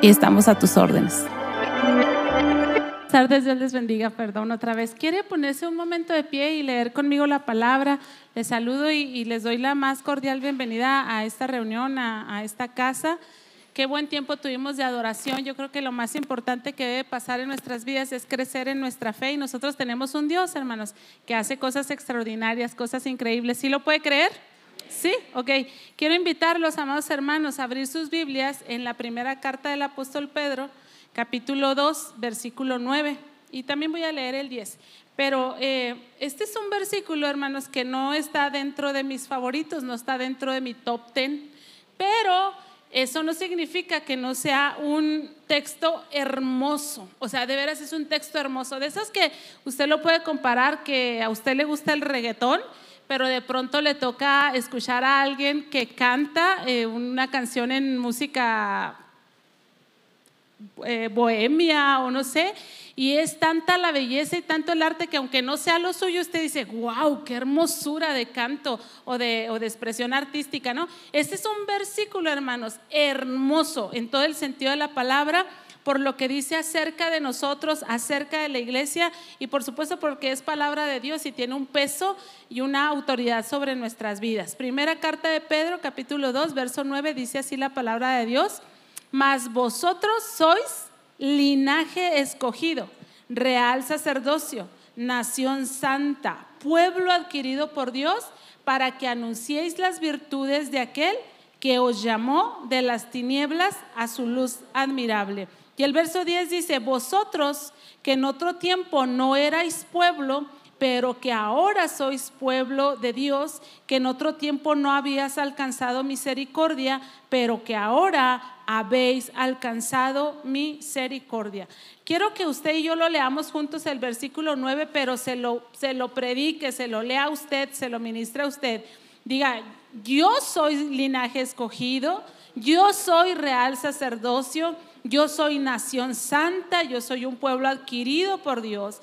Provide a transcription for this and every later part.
y estamos a tus órdenes tardes, Dios les bendiga, perdón otra vez. ¿Quiere ponerse un momento de pie y leer conmigo la palabra? Les saludo y, les doy la más cordial bienvenida a esta reunión, a, esta casa. Qué buen tiempo tuvimos de adoración. Yo creo que lo más importante que debe pasar en nuestras vidas es crecer en nuestra fe. Y nosotros tenemos un Dios, hermanos, que hace cosas extraordinarias, cosas increíbles. ¿Sí lo puede creer? Sí, ok. Quiero invitarlos, amados hermanos, a abrir sus Biblias en la primera carta del apóstol Pedro capítulo 2, versículo 9. Y también voy a leer el 10. Pero eh, este es un versículo, hermanos, que no está dentro de mis favoritos, no está dentro de mi top 10. Pero eso no significa que no sea un texto hermoso. O sea, de veras es un texto hermoso. De esos que usted lo puede comparar, que a usted le gusta el reggaetón, pero de pronto le toca escuchar a alguien que canta eh, una canción en música eh, bohemia o no sé, y es tanta la belleza y tanto el arte que aunque no sea lo suyo, usted dice, wow, qué hermosura de canto o de, o de expresión artística, ¿no? Este es un versículo, hermanos, hermoso en todo el sentido de la palabra por lo que dice acerca de nosotros, acerca de la iglesia y por supuesto porque es palabra de Dios y tiene un peso y una autoridad sobre nuestras vidas. Primera carta de Pedro, capítulo 2, verso 9, dice así la palabra de Dios mas vosotros sois linaje escogido, real sacerdocio, nación santa, pueblo adquirido por Dios, para que anunciéis las virtudes de aquel que os llamó de las tinieblas a su luz admirable. Y el verso 10 dice, vosotros que en otro tiempo no erais pueblo, pero que ahora sois pueblo de Dios, que en otro tiempo no habías alcanzado misericordia, pero que ahora habéis alcanzado misericordia. Quiero que usted y yo lo leamos juntos el versículo 9, pero se lo, se lo predique, se lo lea usted, se lo ministra a usted. Diga, yo soy linaje escogido, yo soy real sacerdocio, yo soy nación santa, yo soy un pueblo adquirido por Dios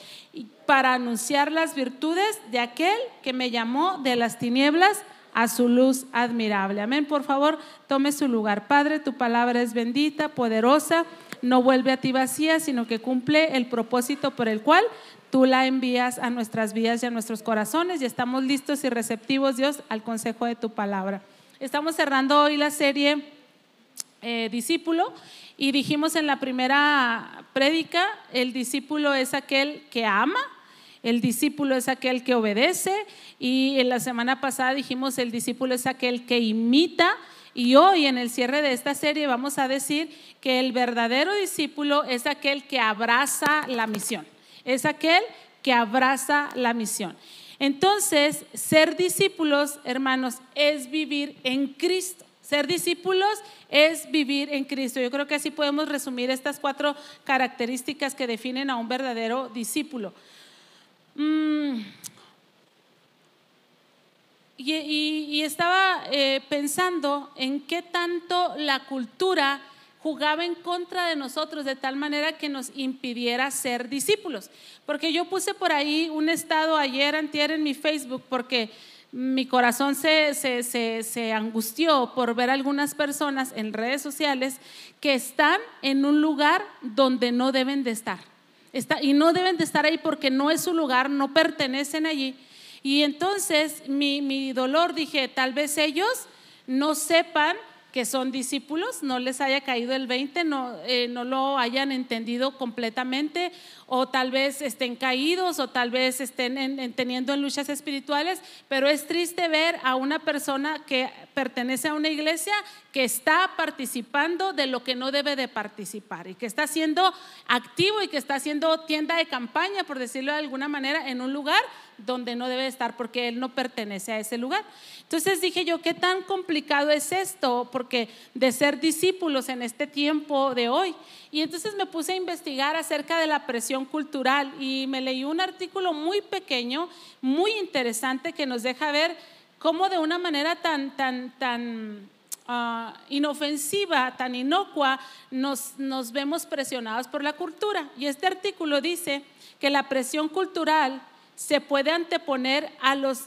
para anunciar las virtudes de aquel que me llamó de las tinieblas a su luz admirable. Amén. Por favor, tome su lugar. Padre, tu palabra es bendita, poderosa, no vuelve a ti vacía, sino que cumple el propósito por el cual tú la envías a nuestras vidas y a nuestros corazones y estamos listos y receptivos, Dios, al consejo de tu palabra. Estamos cerrando hoy la serie eh, discípulo y dijimos en la primera prédica, el discípulo es aquel que ama, el discípulo es aquel que obedece y en la semana pasada dijimos el discípulo es aquel que imita y hoy en el cierre de esta serie vamos a decir que el verdadero discípulo es aquel que abraza la misión, es aquel que abraza la misión. Entonces, ser discípulos, hermanos, es vivir en Cristo. Ser discípulos es vivir en Cristo. Yo creo que así podemos resumir estas cuatro características que definen a un verdadero discípulo. Mm. Y, estaba eh, pensando en qué tanto la cultura jugaba en contra de nosotros de tal manera que nos impidiera ser discípulos. Porque yo puse por ahí un estado ayer, antier en mi Facebook, porque mi corazón se, se, angustió por ver algunas personas en redes sociales que están en un lugar donde no deben de estar. Está, y no deben de estar ahí porque no es su lugar, no pertenecen allí. Y entonces mi, mi dolor, dije, tal vez ellos no sepan que son discípulos, no les haya caído el 20, no, eh, no lo hayan entendido completamente, o tal vez estén caídos, o tal vez estén teniendo en luchas espirituales, pero es triste ver a una persona que pertenece a una iglesia que está participando de lo que no debe de participar y que está siendo activo y que está haciendo tienda de campaña, por decirlo de alguna manera, en un lugar donde no debe estar porque él no pertenece a ese lugar. Entonces dije yo, ¿qué tan complicado es esto? Porque de ser discípulos en este tiempo de hoy. Y entonces me puse a investigar acerca de la presión cultural y me leí un artículo muy pequeño, muy interesante, que nos deja ver cómo de una manera tan, tan, tan ah, inofensiva, tan inocua, nos, nos vemos presionados por la cultura. Y este artículo dice que la presión cultural se puede anteponer a los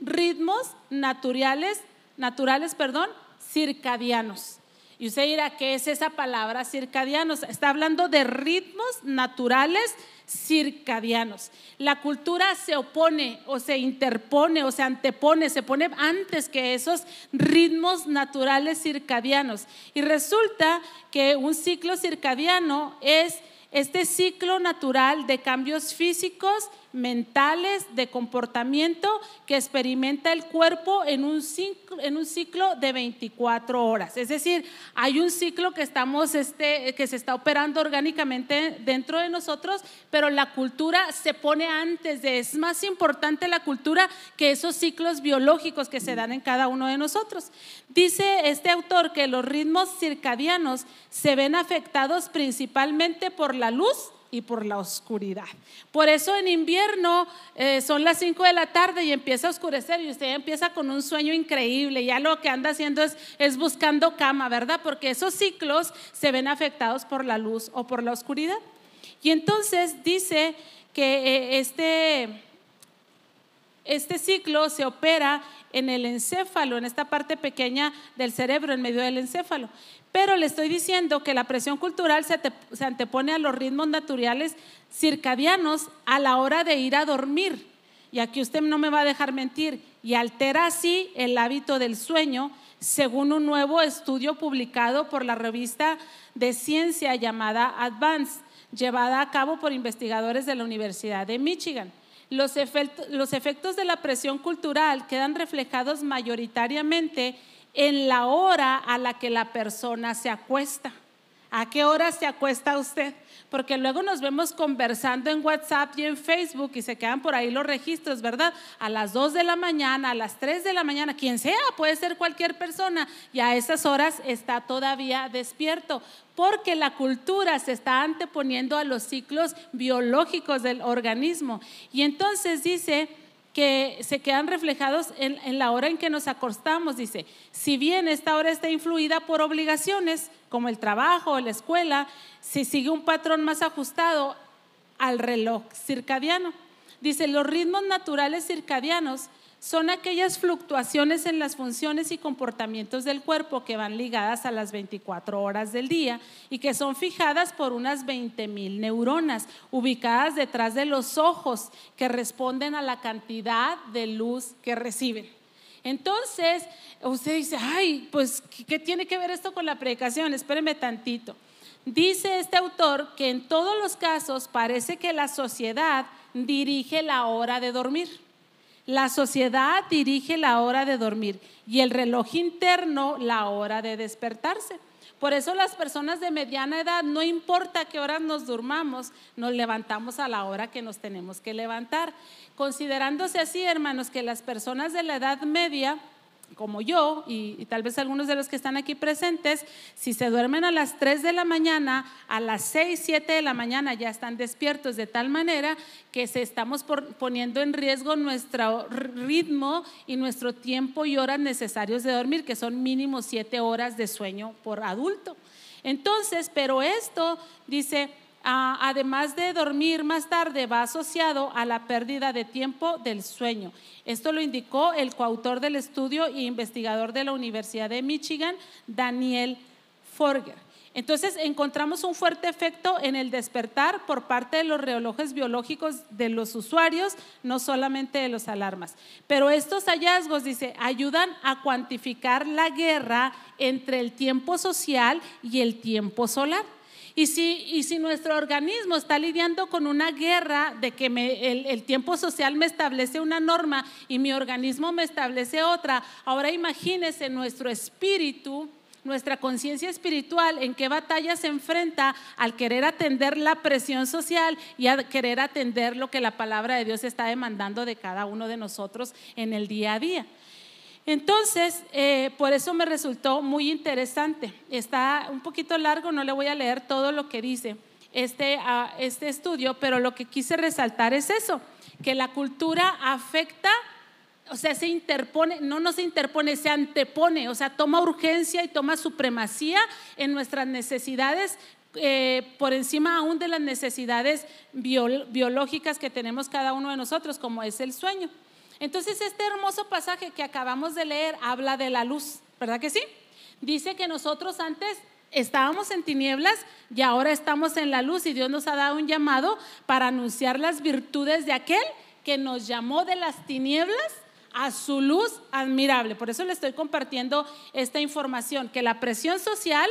ritmos naturales, naturales, perdón, circadianos. Y usted dirá, ¿qué es esa palabra circadianos? Está hablando de ritmos naturales circadianos. La cultura se opone o se interpone o se antepone, se pone antes que esos ritmos naturales circadianos. Y resulta que un ciclo circadiano es este ciclo natural de cambios físicos mentales de comportamiento que experimenta el cuerpo en un ciclo, en un ciclo de 24 horas. Es decir, hay un ciclo que, estamos, este, que se está operando orgánicamente dentro de nosotros, pero la cultura se pone antes de, es más importante la cultura que esos ciclos biológicos que se dan en cada uno de nosotros. Dice este autor que los ritmos circadianos se ven afectados principalmente por la luz y por la oscuridad. Por eso en invierno eh, son las 5 de la tarde y empieza a oscurecer y usted empieza con un sueño increíble. Ya lo que anda haciendo es, es buscando cama, ¿verdad? Porque esos ciclos se ven afectados por la luz o por la oscuridad. Y entonces dice que eh, este, este ciclo se opera en el encéfalo, en esta parte pequeña del cerebro, en medio del encéfalo. Pero le estoy diciendo que la presión cultural se, antepone a los ritmos naturales circadianos a la hora de ir a dormir. Y aquí usted no me va a dejar mentir. Y altera así el hábito del sueño, según un nuevo estudio publicado por la revista de ciencia llamada Advance, llevada a cabo por investigadores de la Universidad de Michigan. Los, los efectos de la presión cultural quedan reflejados mayoritariamente en la hora a la que la persona se acuesta. ¿A qué hora se acuesta usted? Porque luego nos vemos conversando en WhatsApp y en Facebook y se quedan por ahí los registros, ¿verdad? A las 2 de la mañana, a las 3 de la mañana, quien sea, puede ser cualquier persona, y a esas horas está todavía despierto, porque la cultura se está anteponiendo a los ciclos biológicos del organismo. Y entonces dice que se quedan reflejados en, la hora en que nos acostamos. Dice, si bien esta hora está influida por obligaciones como el trabajo o la escuela, si sigue un patrón más ajustado al reloj circadiano. Dice, los ritmos naturales circadianos son aquellas fluctuaciones en las funciones y comportamientos del cuerpo que van ligadas a las 24 horas del día y que son fijadas por unas 20 mil neuronas ubicadas detrás de los ojos que responden a la cantidad de luz que reciben. Entonces, usted dice, ay, pues, ¿qué tiene que ver esto con la predicación? Espéreme tantito. Dice este autor que en todos los casos parece que la sociedad dirige la hora de dormir. La sociedad dirige la hora de dormir y el reloj interno la hora de despertarse. Por eso las personas de mediana edad, no importa qué horas nos durmamos, nos levantamos a la hora que nos tenemos que levantar. Considerándose así, hermanos, que las personas de la edad media como yo y, tal vez algunos de los que están aquí presentes, si se duermen a las 3 de la mañana, a las 6, 7 de la mañana ya están despiertos de tal manera que se estamos poniendo en riesgo nuestro ritmo y nuestro tiempo y horas necesarios de dormir, que son mínimo 7 horas de sueño por adulto. Entonces, pero esto dice ah, además de dormir más tarde, va asociado a la pérdida de tiempo del sueño. Esto lo indicó el coautor del estudio e investigador de la Universidad de Michigan, Daniel Forger. Entonces encontramos un fuerte efecto en el despertar por parte de los relojes biológicos de los usuarios, no solamente de los alarmas. Pero estos hallazgos, dice, ayudan a cuantificar la guerra entre el tiempo social y el tiempo solar. Y si, y si nuestro organismo está lidiando con una guerra de que el, el tiempo social me establece una norma y mi organismo me establece otra, ahora imagínese nuestro espíritu nuestra conciencia espiritual, en qué batalla se enfrenta al querer atender la presión social y a querer atender lo que la palabra de Dios está demandando de cada uno de nosotros en el día a día. Entonces, eh, por eso me resultó muy interesante. Está un poquito largo, no le voy a leer todo lo que dice este, ah, este estudio, pero lo que quise resaltar es eso, que la cultura afecta o sea, se interpone, no, no se interpone, se antepone, o sea, toma urgencia y toma supremacía en nuestras necesidades eh, por encima aún de las necesidades biológicas que tenemos cada uno de nosotros, como es el sueño. Entonces, este hermoso pasaje que acabamos de leer habla de la luz, ¿verdad que sí? Dice que nosotros antes estábamos en tinieblas y ahora estamos en la luz y Dios nos ha dado un llamado para anunciar las virtudes de aquel que nos llamó de las tinieblas a su luz admirable. Por eso le estoy compartiendo esta información, que la presión social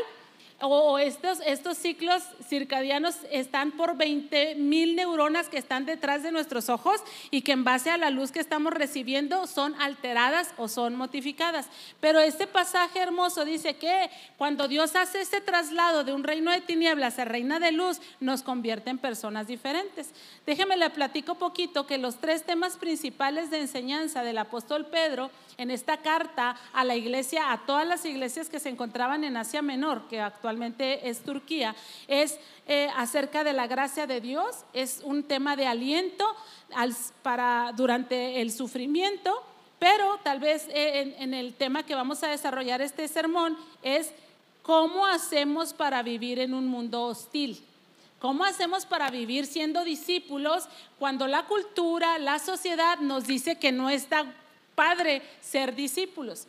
o estos, estos ciclos circadianos están por 20 mil neuronas que están detrás de nuestros ojos y que en base a la luz que estamos recibiendo son alteradas o son modificadas. Pero este pasaje hermoso dice que cuando Dios hace este traslado de un reino de tinieblas a reino de luz, nos convierte en personas diferentes. Déjeme le platico poquito que los tres temas principales de enseñanza del apóstol Pedro en esta carta a la iglesia, a todas las iglesias que se encontraban en Asia Menor, que actualmente es Turquía, es eh, acerca de la gracia de Dios, es un tema de aliento para, durante el sufrimiento, pero tal vez eh, en el tema que vamos a desarrollar este sermón es cómo hacemos para vivir en un mundo hostil. ¿Cómo hacemos para vivir siendo discípulos cuando la cultura, la sociedad nos dice que no está padre ser discípulos.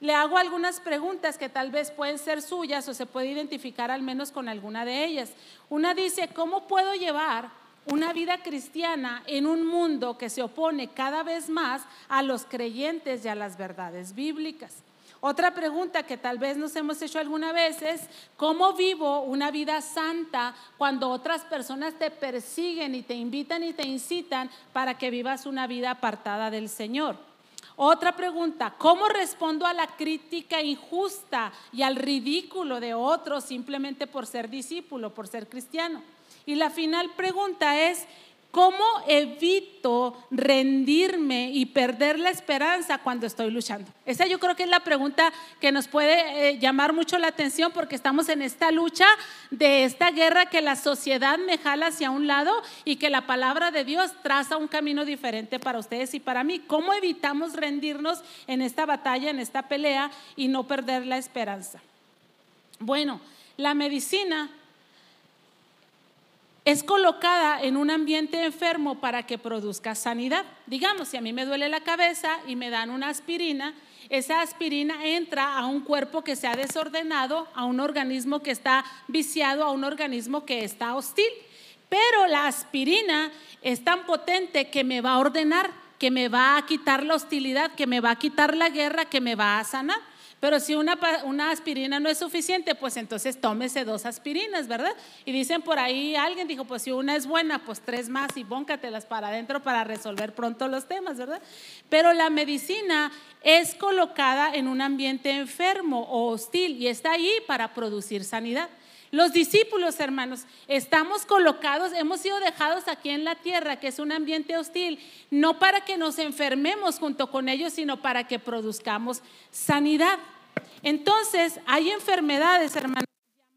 Le hago algunas preguntas que tal vez pueden ser suyas o se puede identificar al menos con alguna de ellas. Una dice, ¿cómo puedo llevar una vida cristiana en un mundo que se opone cada vez más a los creyentes y a las verdades bíblicas? Otra pregunta que tal vez nos hemos hecho alguna vez es, ¿cómo vivo una vida santa cuando otras personas te persiguen y te invitan y te incitan para que vivas una vida apartada del Señor? Otra pregunta, ¿cómo respondo a la crítica injusta y al ridículo de otros simplemente por ser discípulo, por ser cristiano? Y la final pregunta es, ¿Cómo evito rendirme y perder la esperanza cuando estoy luchando? Esa yo creo que es la pregunta que nos puede eh, llamar mucho la atención porque estamos en esta lucha de esta guerra que la sociedad me jala hacia un lado y que la palabra de Dios traza un camino diferente para ustedes y para mí. ¿Cómo evitamos rendirnos en esta batalla, en esta pelea y no perder la esperanza? Bueno, la medicina es colocada en un ambiente enfermo para que produzca sanidad. Digamos, si a mí me duele la cabeza y me dan una aspirina, esa aspirina entra a un cuerpo que se ha desordenado, a un organismo que está viciado, a un organismo que está hostil. Pero la aspirina es tan potente que me va a ordenar, que me va a quitar la hostilidad, que me va a quitar la guerra, que me va a sanar. Pero si una, aspirina no es suficiente, pues entonces tómese dos aspirinas, ¿verdad? Y dicen por ahí, alguien dijo, pues si una es buena, pues tres más y bóncatelas para adentro para resolver pronto los temas, ¿verdad? Pero la medicina es colocada en un ambiente enfermo o hostil y está ahí para producir sanidad. Los discípulos, hermanos, estamos colocados, hemos sido dejados aquí en la tierra, que es un ambiente hostil, no para que nos enfermemos junto con ellos, sino para que produzcamos sanidad. Entonces, hay enfermedades, hermanos,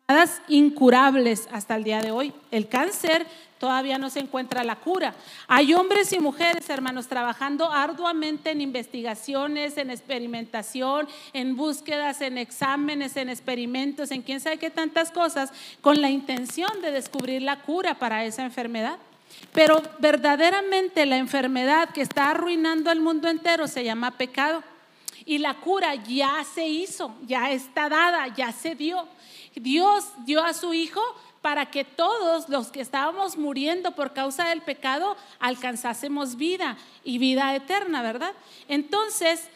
enfermedades incurables hasta el día de hoy. El cáncer todavía no se encuentra la cura. Hay hombres y mujeres, hermanos, trabajando arduamente en investigaciones, en experimentación, en búsquedas, en exámenes, en experimentos, en quién sabe qué tantas cosas, con la intención de descubrir la cura para esa enfermedad. Pero verdaderamente la enfermedad que está arruinando al mundo entero se llama pecado. Y la cura ya se hizo, ya está dada, ya se dio. Dios dio a su Hijo para que todos los que estábamos muriendo por causa del pecado alcanzásemos vida y vida eterna, ¿verdad? Entonces,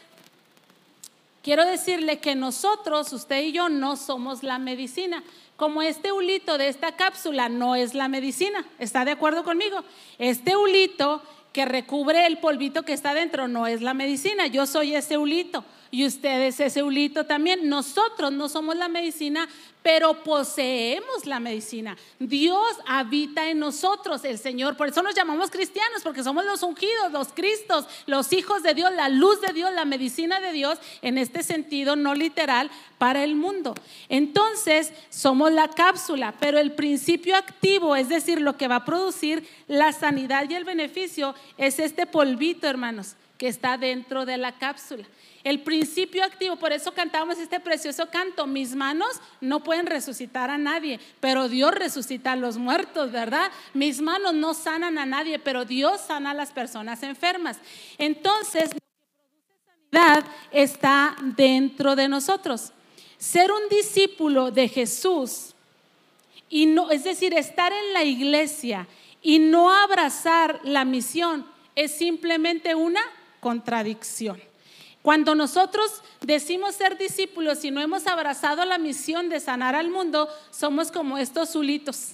quiero decirle que nosotros, usted y yo, no somos la medicina. Como este hulito de esta cápsula no es la medicina, ¿está de acuerdo conmigo? Este hulito que recubre el polvito que está dentro no es la medicina, yo soy ese hulito y ustedes ese hulito también. Nosotros no somos la medicina, pero poseemos la medicina. Dios habita en nosotros, el Señor. Por eso nos llamamos cristianos, porque somos los ungidos, los cristos, los hijos de Dios, la luz de Dios, la medicina de Dios, en este sentido no literal, para el mundo. Entonces, somos la cápsula, pero el principio activo, es decir, lo que va a producir la sanidad y el beneficio, es este polvito, hermanos, que está dentro de la cápsula. El principio activo, por eso cantamos este precioso canto, mis manos no pueden resucitar a nadie, pero Dios resucita a los muertos, ¿verdad? Mis manos no sanan a nadie, pero Dios sana a las personas enfermas. Entonces, lo sanidad está dentro de nosotros. Ser un discípulo de Jesús y no, es decir, estar en la iglesia y no abrazar la misión es simplemente una contradicción. Cuando nosotros decimos ser discípulos y no hemos abrazado la misión de sanar al mundo, somos como estos zulitos.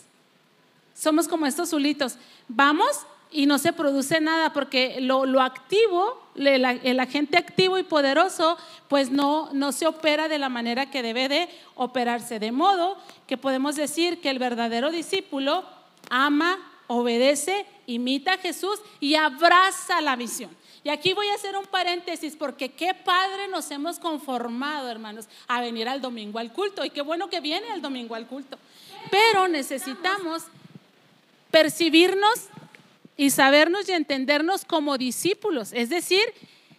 Somos como estos zulitos. Vamos y no se produce nada porque lo, activo, el, agente activo y poderoso, pues no, no se opera de la manera que debe de operarse. De modo que podemos decir que el verdadero discípulo ama, obedece, imita a Jesús y abraza la misión. Y aquí voy a hacer un paréntesis porque qué padre nos hemos conformado, hermanos, a venir al domingo al culto. Y qué bueno que viene el domingo al culto. Pero necesitamos percibirnos y sabernos y entendernos como discípulos. Es decir,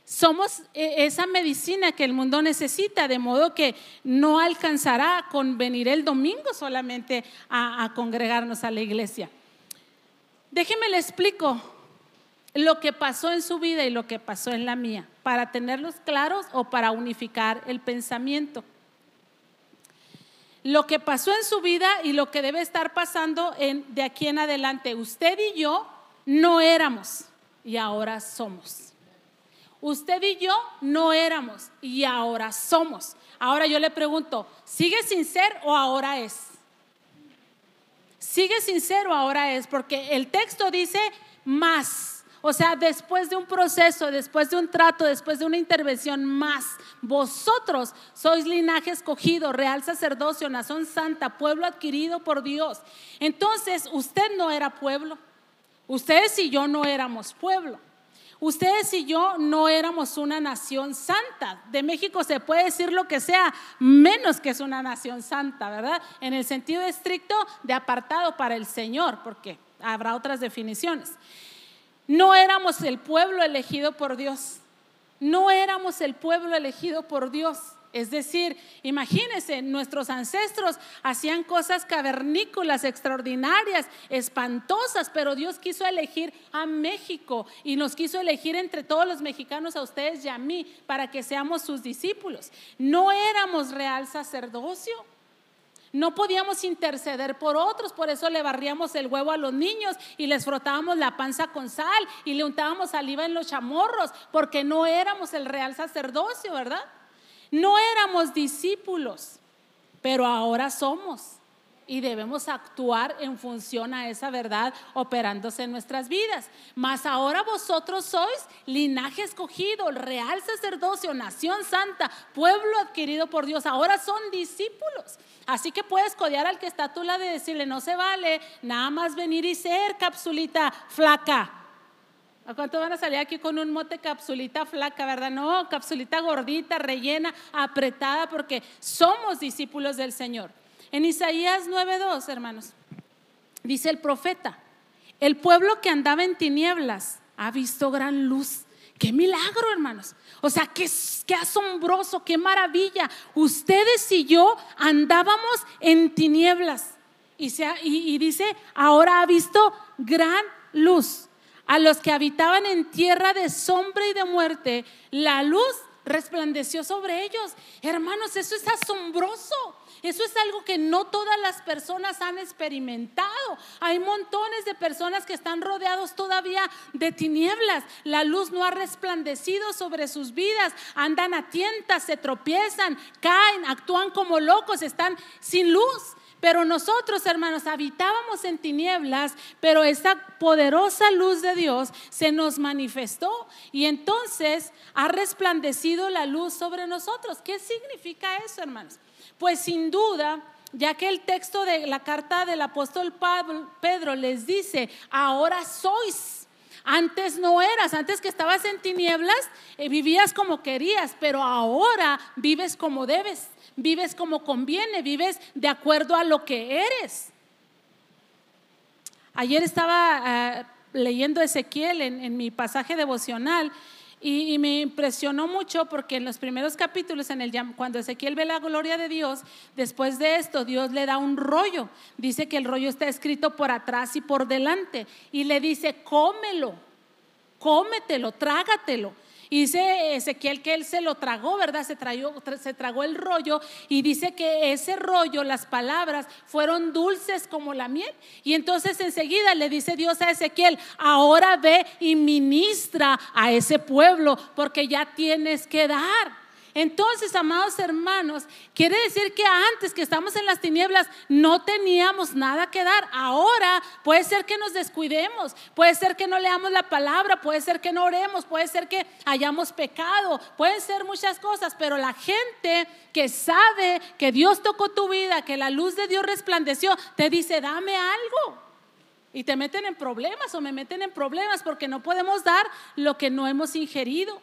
somos e, esa medicina que el mundo necesita, de modo que no alcanzará con venir el domingo solamente a, a congregarnos a la iglesia. Déjeme le explico lo que pasó en su vida y lo que pasó en la mía, para tenerlos claros o para unificar el pensamiento. Lo que pasó en su vida y lo que debe estar pasando de aquí en adelante. Usted y yo no éramos y ahora somos. Usted y yo no éramos y ahora somos. Ahora yo le pregunto, ¿sigue sin ser o ahora es? Sigue sin ser o ahora es, porque el texto dice más. O sea, después de un proceso, después de un trato, después de una intervención más, vosotros sois linaje escogido, real sacerdocio, nación santa, pueblo adquirido por Dios. Entonces, usted no era pueblo. Ustedes y yo no éramos pueblo. Ustedes y yo no éramos una nación santa. De México se puede decir lo que sea, menos que es una nación santa, ¿verdad? En el sentido estricto de apartado para el Señor, porque habrá otras definiciones. No éramos el pueblo elegido por Dios. No éramos el pueblo elegido por Dios. Es decir, imagínense, nuestros ancestros hacían cosas cavernícolas, extraordinarias, espantosas, pero Dios quiso elegir a México y nos quiso elegir entre todos los mexicanos, a ustedes y a mí, para que seamos sus discípulos. No éramos real sacerdocio. No podíamos interceder por otros, por eso le barríamos el huevo a los niños y les frotábamos la panza con sal y le untábamos saliva en los chamorros, porque no éramos el real sacerdocio, ¿verdad? No éramos discípulos, pero ahora somos y debemos actuar en función a esa verdad operándose en nuestras vidas. Mas ahora vosotros sois linaje escogido, real sacerdocio, nación santa, pueblo adquirido por Dios. Ahora son discípulos. Así que puedes codear al que está a tu lado y decirle, no se vale nada más venir y ser capsulita flaca. ¿A cuánto van a salir aquí con un mote capsulita flaca, verdad? No, capsulita gordita, rellena, apretada, porque somos discípulos del Señor. En Isaías 9:2, hermanos, dice el profeta, el pueblo que andaba en tinieblas ha visto gran luz. Qué milagro, hermanos. O sea, qué, asombroso, qué maravilla. Ustedes y yo andábamos en tinieblas. Y, y dice, ahora ha visto gran luz. A los que habitaban en tierra de sombra y de muerte, la luz resplandeció sobre ellos. Hermanos, eso es asombroso. Eso es algo que no todas las personas han experimentado. Hay montones de personas que están rodeados todavía de tinieblas. La luz no ha resplandecido sobre sus vidas. Andan a tientas, se tropiezan, caen, actúan como locos, están sin luz. Pero nosotros, hermanos, habitábamos en tinieblas, pero esa poderosa luz de Dios se nos manifestó y entonces ha resplandecido la luz sobre nosotros. ¿Qué significa eso, hermanos? Pues sin duda, ya que el texto de la carta del apóstol Pedro les dice, ahora sois. Antes no eras, antes que estabas en tinieblas, eh, vivías como querías, pero ahora vives como debes, vives como conviene, vives de acuerdo a lo que eres. Ayer estaba ah, leyendo Ezequiel en mi pasaje devocional y, me impresionó mucho porque en los primeros capítulos, en el, cuando Ezequiel ve la gloria de Dios, después de esto Dios le da un rollo. Dice que el rollo está escrito por atrás y por delante. Y le dice, cómelo, cómetelo, trágatelo. Y dice Ezequiel que él se lo tragó, ¿verdad? Se, se tragó el rollo y dice que ese rollo, las palabras, fueron dulces como la miel. Y entonces enseguida le dice Dios a Ezequiel, ahora ve y ministra a ese pueblo porque ya tienes que dar. Entonces, amados hermanos, quiere decir que antes que estamos en las tinieblas no teníamos nada que dar. Ahora puede ser que nos descuidemos, puede ser que no leamos la palabra, puede ser que no oremos, puede ser que hayamos pecado, pueden ser muchas cosas, pero la gente que sabe que Dios tocó tu vida, que la luz de Dios resplandeció, te dice, dame algo. Y te meten en problemas o me meten en problemas porque no podemos dar lo que no hemos ingerido.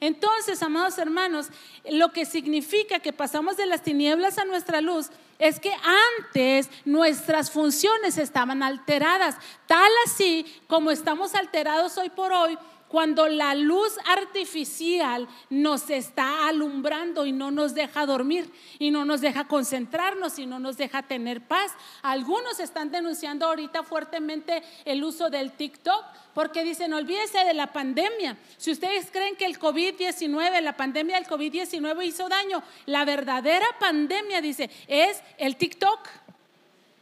Entonces, amados hermanos, lo que significa que pasamos de las tinieblas a nuestra luz es que antes nuestras funciones estaban alteradas, tal así como estamos alterados hoy por hoy cuando la luz artificial nos está alumbrando y no nos deja dormir y no nos deja concentrarnos y no nos deja tener paz. Algunos están denunciando ahorita fuertemente el uso del TikTok porque dicen, olvídese de la pandemia. Si ustedes creen que el COVID-19, la pandemia del COVID-19 hizo daño, la verdadera pandemia, dice, es el TikTok.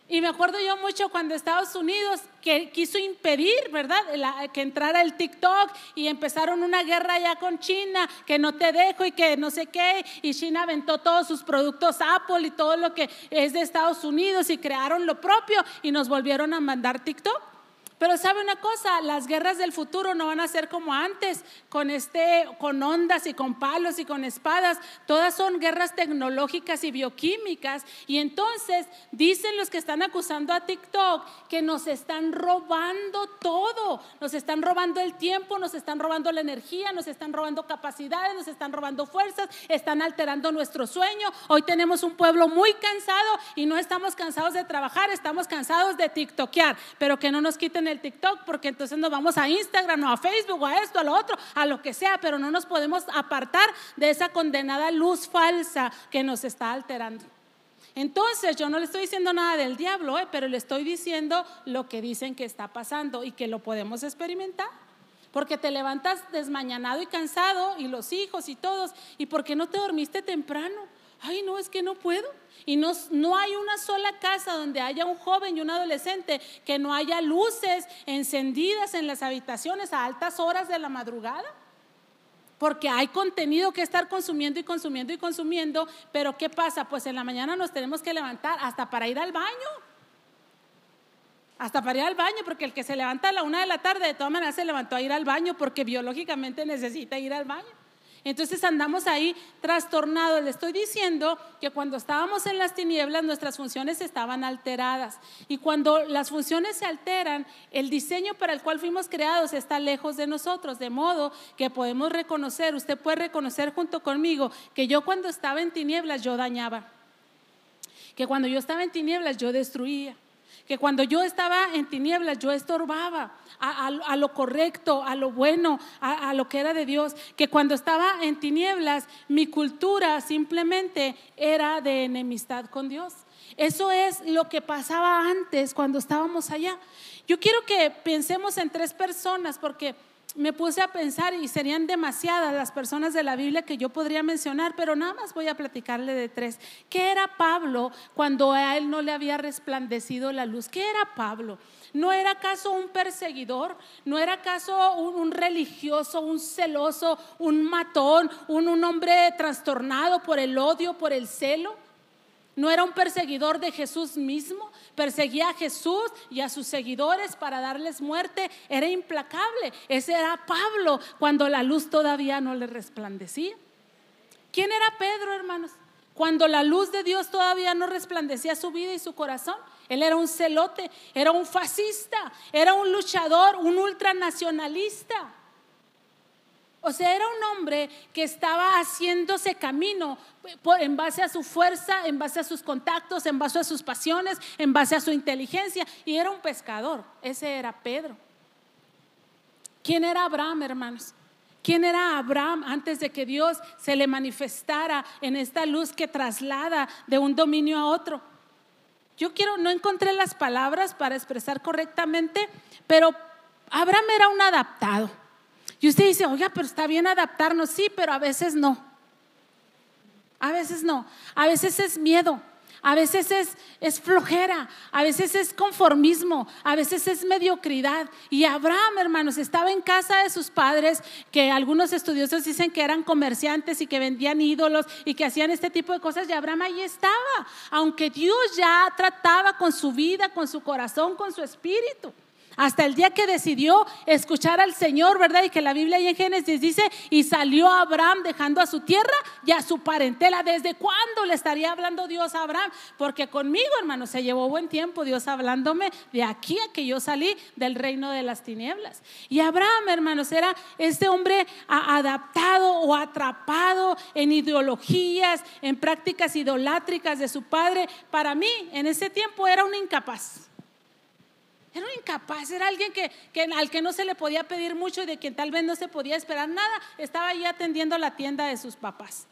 Y me acuerdo yo mucho cuando Estados Unidos que quiso impedir, ¿verdad?, que entrara el TikTok y empezaron una guerra ya con China, que no te dejo y que no sé qué, y China aventó todos sus productos Apple y todo lo que es de Estados Unidos y crearon lo propio y nos volvieron a mandar TikTok. Pero sabe una cosa, las guerras del futuro no van a ser como antes, con este con ondas y con palos y con espadas, todas son guerras tecnológicas y bioquímicas. Y entonces dicen los que están acusando a TikTok que nos están robando todo, nos están robando el tiempo, nos están robando la energía, nos están robando capacidades, nos están robando fuerzas, están alterando nuestro sueño. Hoy tenemos un pueblo muy cansado y no estamos cansados de trabajar, estamos cansados de TikTokear, pero que no nos quiten el TikTok porque entonces nos vamos a Instagram o a Facebook o a esto, a lo otro, a lo que sea, pero no nos podemos apartar de esa condenada luz falsa que nos está alterando. Entonces yo no le estoy diciendo nada del diablo, eh, pero le estoy diciendo lo que dicen que está pasando y que lo podemos experimentar. Porque te levantas desmañanado y cansado y los hijos y todos. ¿Y por qué no te dormiste temprano? Ay, no, es que no puedo. Y no, no, hay una sola casa donde haya un joven y un adolescente que no haya luces encendidas en las habitaciones a altas horas de la madrugada. Porque hay contenido que estar consumiendo y consumiendo y consumiendo. Pero ¿qué pasa? Pues en la mañana nos tenemos que levantar hasta para ir al baño. Hasta para ir al baño, porque el que se levanta a la una de la tarde, de todas maneras se levantó a ir al baño porque biológicamente necesita ir al baño. Entonces andamos ahí trastornados. Le estoy diciendo que cuando estábamos en las tinieblas nuestras funciones estaban alteradas. Y cuando las funciones se alteran, el diseño para el cual fuimos creados está lejos de nosotros. De modo que podemos reconocer, usted puede reconocer junto conmigo que yo cuando estaba en tinieblas yo dañaba. que cuando yo estaba en tinieblas yo destruía, que cuando yo estaba en tinieblas yo estorbaba a, lo correcto, a lo bueno, a, a lo que era de Dios, que cuando estaba en tinieblas mi cultura simplemente era de enemistad con Dios. Eso es lo que pasaba antes cuando estábamos allá. Yo quiero que pensemos en tres personas porque me puse a pensar y serían demasiadas las personas de la Biblia que yo podría mencionar, pero nada más voy a platicarle de tres. ¿Qué era Pablo cuando a él no le había resplandecido la luz? ¿Qué era Pablo? ¿No era acaso un perseguidor? ¿No era acaso un, religioso, un celoso, un matón, un, un hombre trastornado por el odio, por el celo? ¿No era un perseguidor de Jesús mismo? Perseguía a Jesús y a sus seguidores para darles muerte. Era implacable. Ese era Pablo cuando la luz todavía no le resplandecía. ¿Quién era Pedro, hermanos? Cuando la luz de Dios todavía no resplandecía su vida y su corazón. Él era un celote, era un fascista, era un luchador, un ultranacionalista. O sea, era un hombre que estaba haciéndose camino en base a su fuerza, en base a sus contactos, en base a sus pasiones, en base a su inteligencia. Y era un pescador. Ese era Pedro. ¿Quién era Abraham, hermanos? ¿Quién era Abraham antes de que Dios se le manifestara en esta luz que traslada de un dominio a otro? Yo quiero, no encontré las palabras para expresar correctamente, pero Abraham era un adaptado. Y usted dice, oiga, pero está bien adaptarnos, sí, pero a veces no. A veces no. A veces es miedo. A veces es, flojera, a veces es conformismo, a veces es mediocridad. Y Abraham, hermanos, estaba en casa de sus padres, que algunos estudiosos dicen que eran comerciantes y que vendían ídolos y que hacían este tipo de cosas. Y Abraham ahí estaba, aunque Dios ya trataba con su vida, con su corazón, con su espíritu. Hasta el día que decidió escuchar al Señor, ¿verdad? Y que la Biblia ahí en Génesis dice, y salió Abraham dejando a su tierra y a su parentela. ¿Desde cuándo le estaría hablando Dios a Abraham? Porque conmigo, hermano, se llevó buen tiempo Dios hablándome de aquí a que yo salí del reino de las tinieblas. Y Abraham, hermanos, era este hombre adaptado o atrapado en ideologías, en prácticas idolátricas de su padre. Para mí, en ese tiempo era un incapaz. Era un incapaz, era alguien que, al que no se le podía pedir mucho y de quien tal vez no se podía esperar nada. Estaba ahí atendiendo la tienda de sus papás.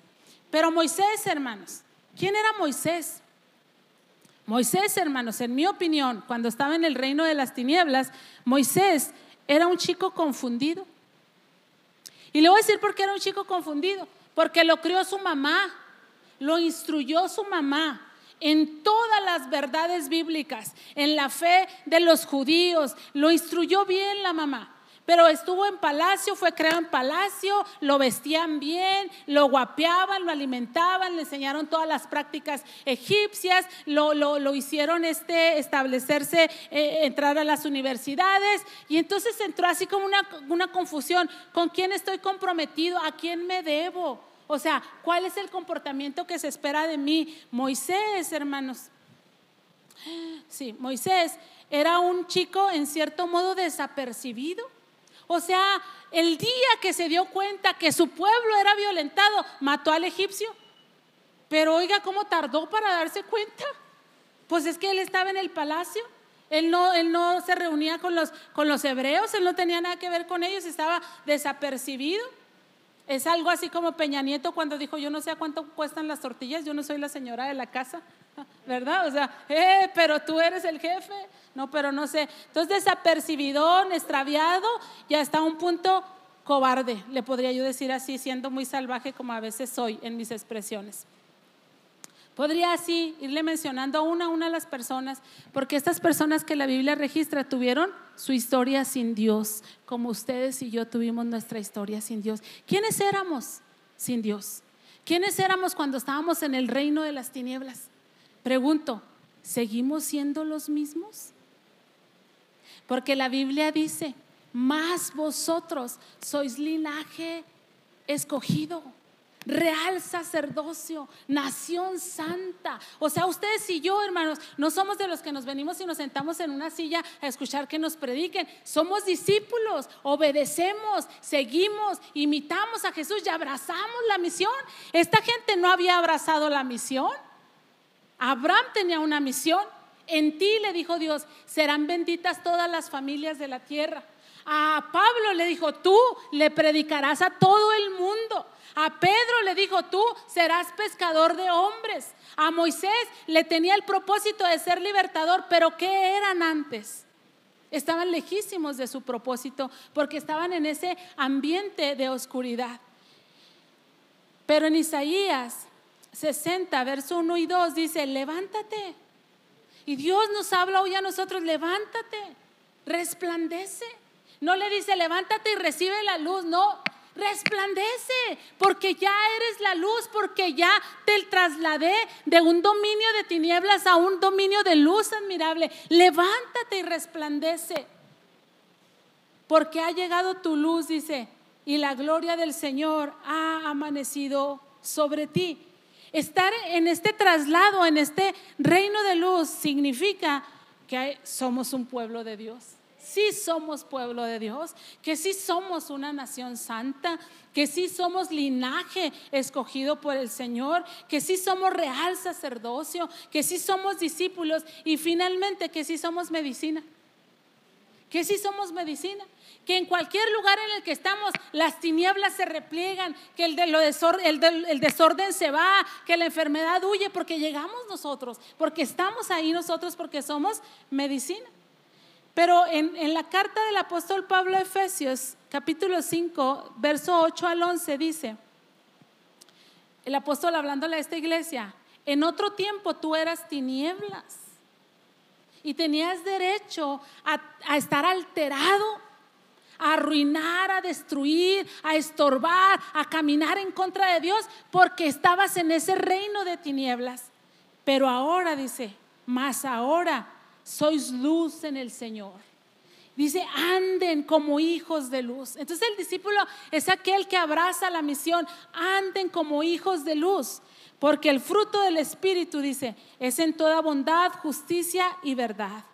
Pero Moisés, hermanos, ¿quién era Moisés? Moisés, hermanos, en mi opinión, cuando estaba en el reino de las tinieblas, Moisés era un chico confundido. Y le voy a decir por qué era un chico confundido. Porque lo crió su mamá, lo instruyó su mamá, en todas las verdades bíblicas, en la fe de los judíos. Lo instruyó bien la mamá. Pero estuvo en palacio, fue creado en palacio, lo vestían bien, lo guapeaban, lo alimentaban, le enseñaron todas las prácticas egipcias, lo, lo, hicieron este, establecerse, eh, entrar a las universidades. Y entonces entró así como una, una confusión, ¿con quién estoy comprometido? ¿A quién me debo? O sea, ¿cuál es el comportamiento que se espera de mí? Moisés, hermanos. Sí, Moisés era un chico en cierto modo desapercibido. O sea, el día que se dio cuenta que su pueblo era violentado, mató al egipcio. Pero oiga, ¿cómo tardó para darse cuenta? Pues es que él estaba en el palacio. Él no, él no se reunía con los, con los hebreos, él no tenía nada que ver con ellos, estaba desapercibido. Es algo así como Peña Nieto cuando dijo, yo no sé a cuánto cuestan las tortillas, yo no soy la señora de la casa, ¿verdad? O sea, eh, pero tú eres el jefe. No, pero no sé. Entonces, desapercibidón, extraviado, ya está a un punto cobarde, le podría yo decir así, siendo muy salvaje como a veces soy en mis expresiones. Podría así irle mencionando una a una las personas, porque estas personas que la Biblia registra tuvieron su historia sin Dios, como ustedes y yo tuvimos nuestra historia sin Dios. ¿Quiénes éramos sin Dios? ¿Quiénes éramos cuando estábamos en el reino de las tinieblas? Pregunto, ¿seguimos siendo los mismos? Porque la Biblia dice, más vosotros sois linaje escogido real sacerdocio, nación santa. O sea, ustedes y yo, hermanos, no somos de los que nos venimos y nos sentamos en una silla a escuchar que nos prediquen. Somos discípulos, obedecemos, seguimos, imitamos a Jesús y abrazamos la misión. Esta gente no había abrazado la misión. Abraham tenía una misión. En ti, le dijo Dios, serán benditas todas las familias de la tierra. A Pablo le dijo, tú le predicarás a todo el mundo. A Pedro le dijo, tú serás pescador de hombres. A Moisés le tenía el propósito de ser libertador, pero ¿qué eran antes? Estaban lejísimos de su propósito porque estaban en ese ambiente de oscuridad. Pero en Isaías 60, verso 1 y 2 dice, levántate. Y Dios nos habla hoy a nosotros, levántate, resplandece. No le dice, levántate y recibe la luz, no, resplandece, porque ya eres la luz, porque ya te trasladé de un dominio de tinieblas a un dominio de luz admirable. Levántate y resplandece, porque ha llegado tu luz, dice, y la gloria del Señor ha amanecido sobre ti. Estar en este traslado, en este reino de luz, significa que somos un pueblo de Dios sí somos pueblo de Dios, que sí somos una nación santa, que sí somos linaje escogido por el Señor, que sí somos real sacerdocio, que sí somos discípulos y finalmente que sí somos medicina. Que sí somos medicina que en cualquier lugar en el que estamos las tinieblas se repliegan, que lo el, desorden se va, que la enfermedad huye porque llegamos nosotros, porque estamos ahí nosotros, porque somos medicina. Pero en, la carta del apóstol Pablo a Efesios, capítulo 5, verso 8 al 11, dice, el apóstol hablándole a esta iglesia, en otro tiempo tú eras tinieblas y tenías derecho a, a estar alterado, a arruinar, a destruir, a estorbar, a caminar en contra de Dios, porque estabas en ese reino de tinieblas. Pero ahora dice, más ahora sois luz en el Señor. Dice, anden como hijos de luz. Entonces el discípulo es aquel que abraza la misión, anden como hijos de luz, porque el fruto del Espíritu, dice, es en toda bondad, justicia y verdad.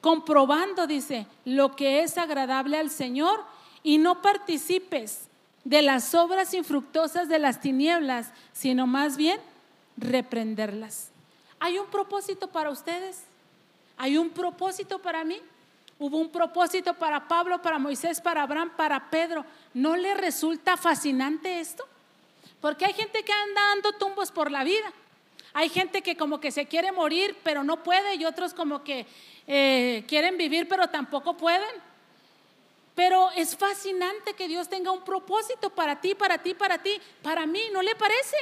Comprobando, dice, lo que es agradable al Señor y no participes de las obras infructuosas de las tinieblas, sino más bien reprenderlas. ¿Hay un propósito para ustedes? Hay un propósito para mí. Hubo un propósito para Pablo, para Moisés, para Abraham, para Pedro. ¿No le resulta fascinante esto? Porque hay gente que anda dando tumbos por la vida. Hay gente que como que se quiere morir, pero no puede, y otros como que eh, quieren vivir, pero tampoco pueden. Pero es fascinante que Dios tenga un propósito para ti, para ti, para ti. Para mí, ¿no le parece?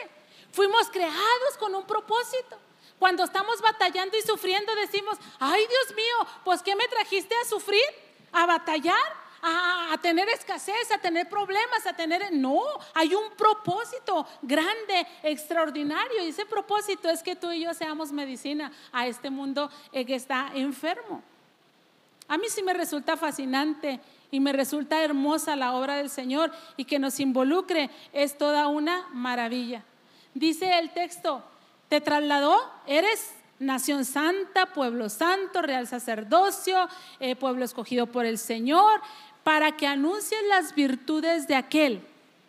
Fuimos creados con un propósito. Cuando estamos batallando y sufriendo decimos, ay Dios mío, pues ¿qué me trajiste a sufrir? ¿A batallar? A, tener escasez, a tener problemas, a tener... No, hay un propósito grande, extraordinario. Y ese propósito es que tú y yo seamos medicina a este mundo que está enfermo. A mí sí me resulta fascinante y me resulta hermosa la obra del Señor y que nos involucre es toda una maravilla. Dice el texto, te trasladó, eres nación santa, pueblo santo, real sacerdocio, eh, pueblo escogido por el Señor, para que anuncies las virtudes de aquel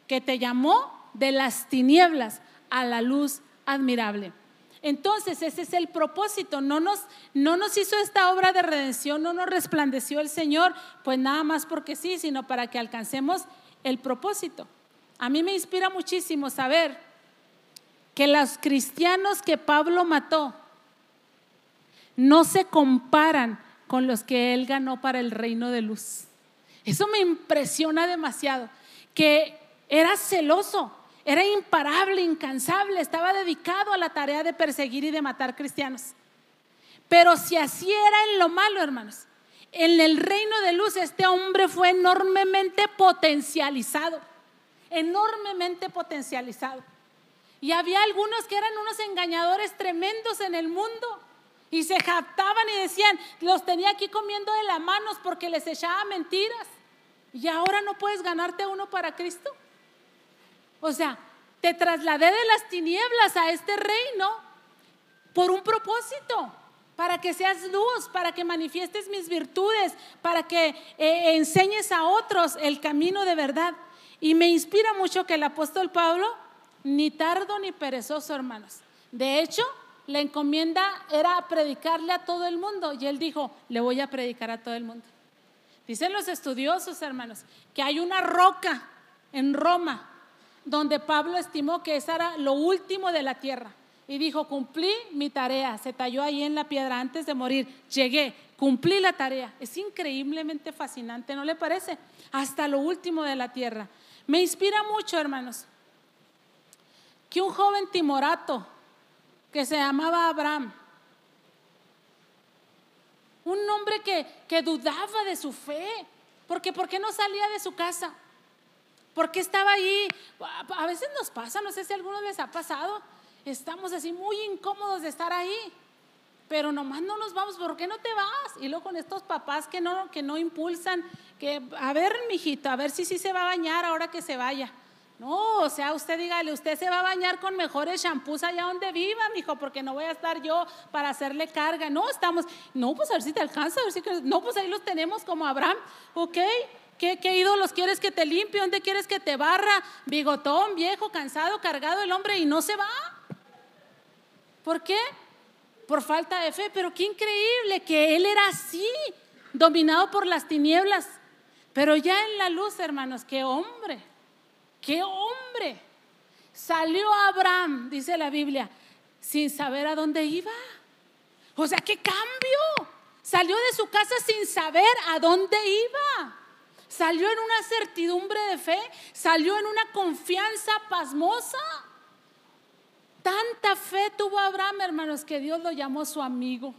que te llamó de las tinieblas a la luz admirable. Entonces, ese es el propósito. No nos, no nos hizo esta obra de redención, no nos resplandeció el Señor, pues nada más porque sí, sino para que alcancemos el propósito. A mí me inspira muchísimo saber que los cristianos que Pablo mató no se comparan con los que él ganó para el reino de luz. Eso me impresiona demasiado, que era celoso, era imparable, incansable, estaba dedicado a la tarea de perseguir y de matar cristianos. Pero si así era en lo malo, hermanos, en el reino de luz este hombre fue enormemente potencializado, enormemente potencializado. Y había algunos que eran unos engañadores tremendos en el mundo. Y se jactaban y decían, los tenía aquí comiendo de las manos porque les echaba mentiras. Y ahora no puedes ganarte uno para Cristo. O sea, te trasladé de las tinieblas a este reino por un propósito, para que seas luz, para que manifiestes mis virtudes, para que eh, enseñes a otros el camino de verdad. Y me inspira mucho que el apóstol Pablo ni tardo ni perezoso, hermanos. De hecho, la encomienda era predicarle a todo el mundo y él dijo, le voy a predicar a todo el mundo. Dicen los estudiosos, hermanos, que hay una roca en Roma donde Pablo estimó que esa era lo último de la tierra. Y dijo, cumplí mi tarea. Se talló ahí en la piedra antes de morir. Llegué, cumplí la tarea. Es increíblemente fascinante, ¿no le parece? Hasta lo último de la tierra. Me inspira mucho, hermanos, que un joven timorato que se llamaba Abraham, un hombre que, que dudaba de su fe, porque ¿por qué no salía de su casa? ¿Por qué estaba ahí? A veces nos pasa, no sé si a algunos les ha pasado, estamos así muy incómodos de estar ahí, pero nomás no nos vamos, ¿por qué no te vas? Y luego con estos papás que no, que no impulsan, que a ver, mijito, a ver si sí se va a bañar ahora que se vaya. No, o sea, usted dígale, usted se va a bañar con mejores shampoos allá donde viva, mijo, porque no voy a estar yo para hacerle carga. No, estamos, no, pues a ver si te alcanza, a ver si, no, pues ahí los tenemos como Abraham, ¿ok? ¿Qué, ¿Qué, ídolos quieres que te limpie? ¿Dónde quieres que te barra? Bigotón, viejo, cansado, cargado el hombre y no se va. ¿Por qué? Por falta de fe. Pero qué increíble que él era así, dominado por las tinieblas. Pero ya en la luz, hermanos, qué hombre, qué hombre. Salió Abraham, dice la Biblia, sin saber a dónde iba. O sea, qué cambio. Salió de su casa sin saber a dónde iba. Salió en una certidumbre de fe, salió en una confianza pasmosa. Tanta fe tuvo Abraham, hermanos, que Dios lo llamó su amigo.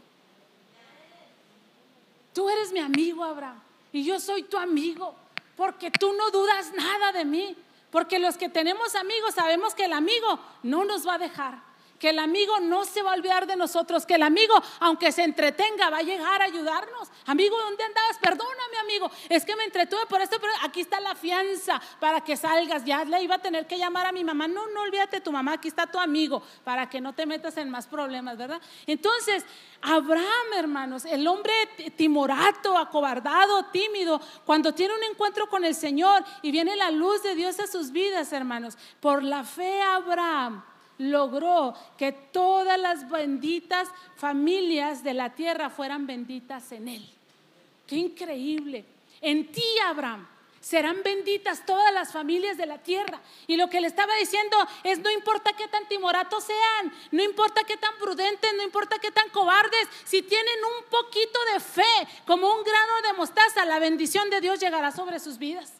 Tú eres mi amigo, Abraham, y yo soy tu amigo, porque tú no dudas nada de mí, porque los que tenemos amigos sabemos que el amigo no nos va a dejar que el amigo no se va a olvidar de nosotros, que el amigo, aunque se entretenga, va a llegar a ayudarnos. Amigo, ¿dónde andabas? Perdóname, amigo, es que me entretuve por esto, pero aquí está la fianza para que salgas. Ya le iba a tener que llamar a mi mamá. No, no olvídate tu mamá, aquí está tu amigo, para que no te metas en más problemas, ¿verdad? Entonces, Abraham, hermanos, el hombre timorato, acobardado, tímido, cuando tiene un encuentro con el Señor y viene la luz de Dios a sus vidas, hermanos, por la fe Abraham logró que todas las benditas familias de la tierra fueran benditas en él. Qué increíble. En ti, Abraham, serán benditas todas las familias de la tierra. Y lo que le estaba diciendo es, no importa qué tan timoratos sean, no importa qué tan prudentes, no importa qué tan cobardes, si tienen un poquito de fe, como un grano de mostaza, la bendición de Dios llegará sobre sus vidas.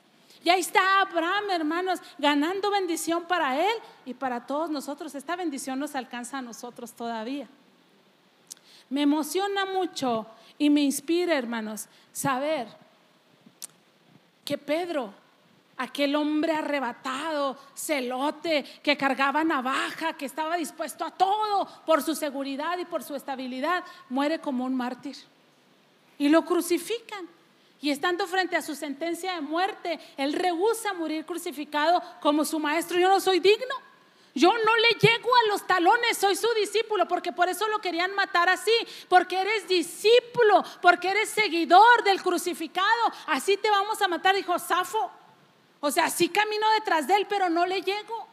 Y ahí está Abraham, hermanos, ganando bendición para él y para todos nosotros. Esta bendición nos alcanza a nosotros todavía. Me emociona mucho y me inspira, hermanos, saber que Pedro, aquel hombre arrebatado, celote, que cargaba navaja, que estaba dispuesto a todo por su seguridad y por su estabilidad, muere como un mártir. Y lo crucifican. Y estando frente a su sentencia de muerte, él rehúsa morir crucificado como su maestro. Yo no soy digno. Yo no le llego a los talones, soy su discípulo, porque por eso lo querían matar así, porque eres discípulo, porque eres seguidor del crucificado. Así te vamos a matar, dijo Safo. O sea, sí camino detrás de él, pero no le llego.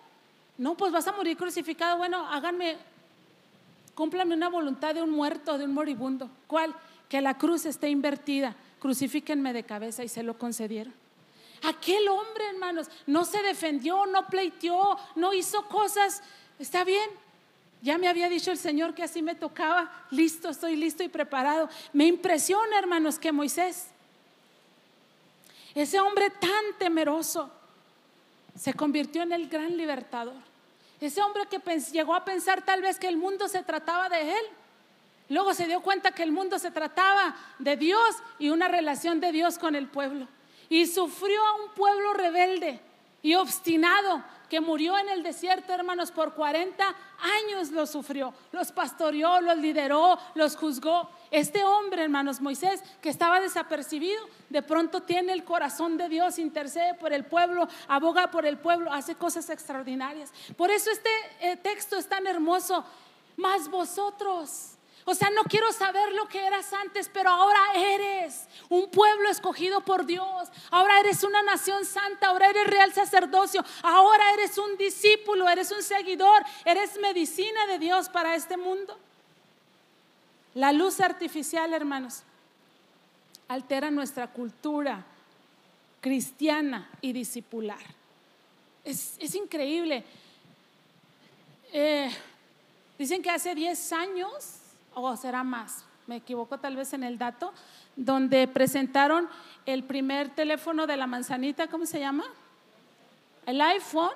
No, pues vas a morir crucificado. Bueno, háganme, cúmplame una voluntad de un muerto, de un moribundo. ¿Cuál? Que la cruz esté invertida crucifíquenme de cabeza y se lo concedieron. Aquel hombre, hermanos, no se defendió, no pleiteó, no hizo cosas. Está bien, ya me había dicho el Señor que así me tocaba. Listo, estoy listo y preparado. Me impresiona, hermanos, que Moisés, ese hombre tan temeroso, se convirtió en el gran libertador. Ese hombre que llegó a pensar tal vez que el mundo se trataba de él. Luego se dio cuenta que el mundo se trataba de Dios y una relación de Dios con el pueblo. Y sufrió a un pueblo rebelde y obstinado que murió en el desierto, hermanos, por 40 años lo sufrió. Los pastoreó, los lideró, los juzgó. Este hombre, hermanos, Moisés, que estaba desapercibido, de pronto tiene el corazón de Dios, intercede por el pueblo, aboga por el pueblo, hace cosas extraordinarias. Por eso este eh, texto es tan hermoso. Mas vosotros, O sea, no quiero saber lo que eras antes, pero ahora eres un pueblo escogido por Dios. Ahora eres una nación santa, ahora eres real sacerdocio, ahora eres un discípulo, eres un seguidor, eres medicina de Dios para este mundo. La luz artificial, hermanos, altera nuestra cultura cristiana y discipular. Es, increíble. Eh, dicen que hace 10 años o será más, me equivoco tal vez en el dato, donde presentaron el primer teléfono de la manzanita, ¿cómo se llama? El iPhone,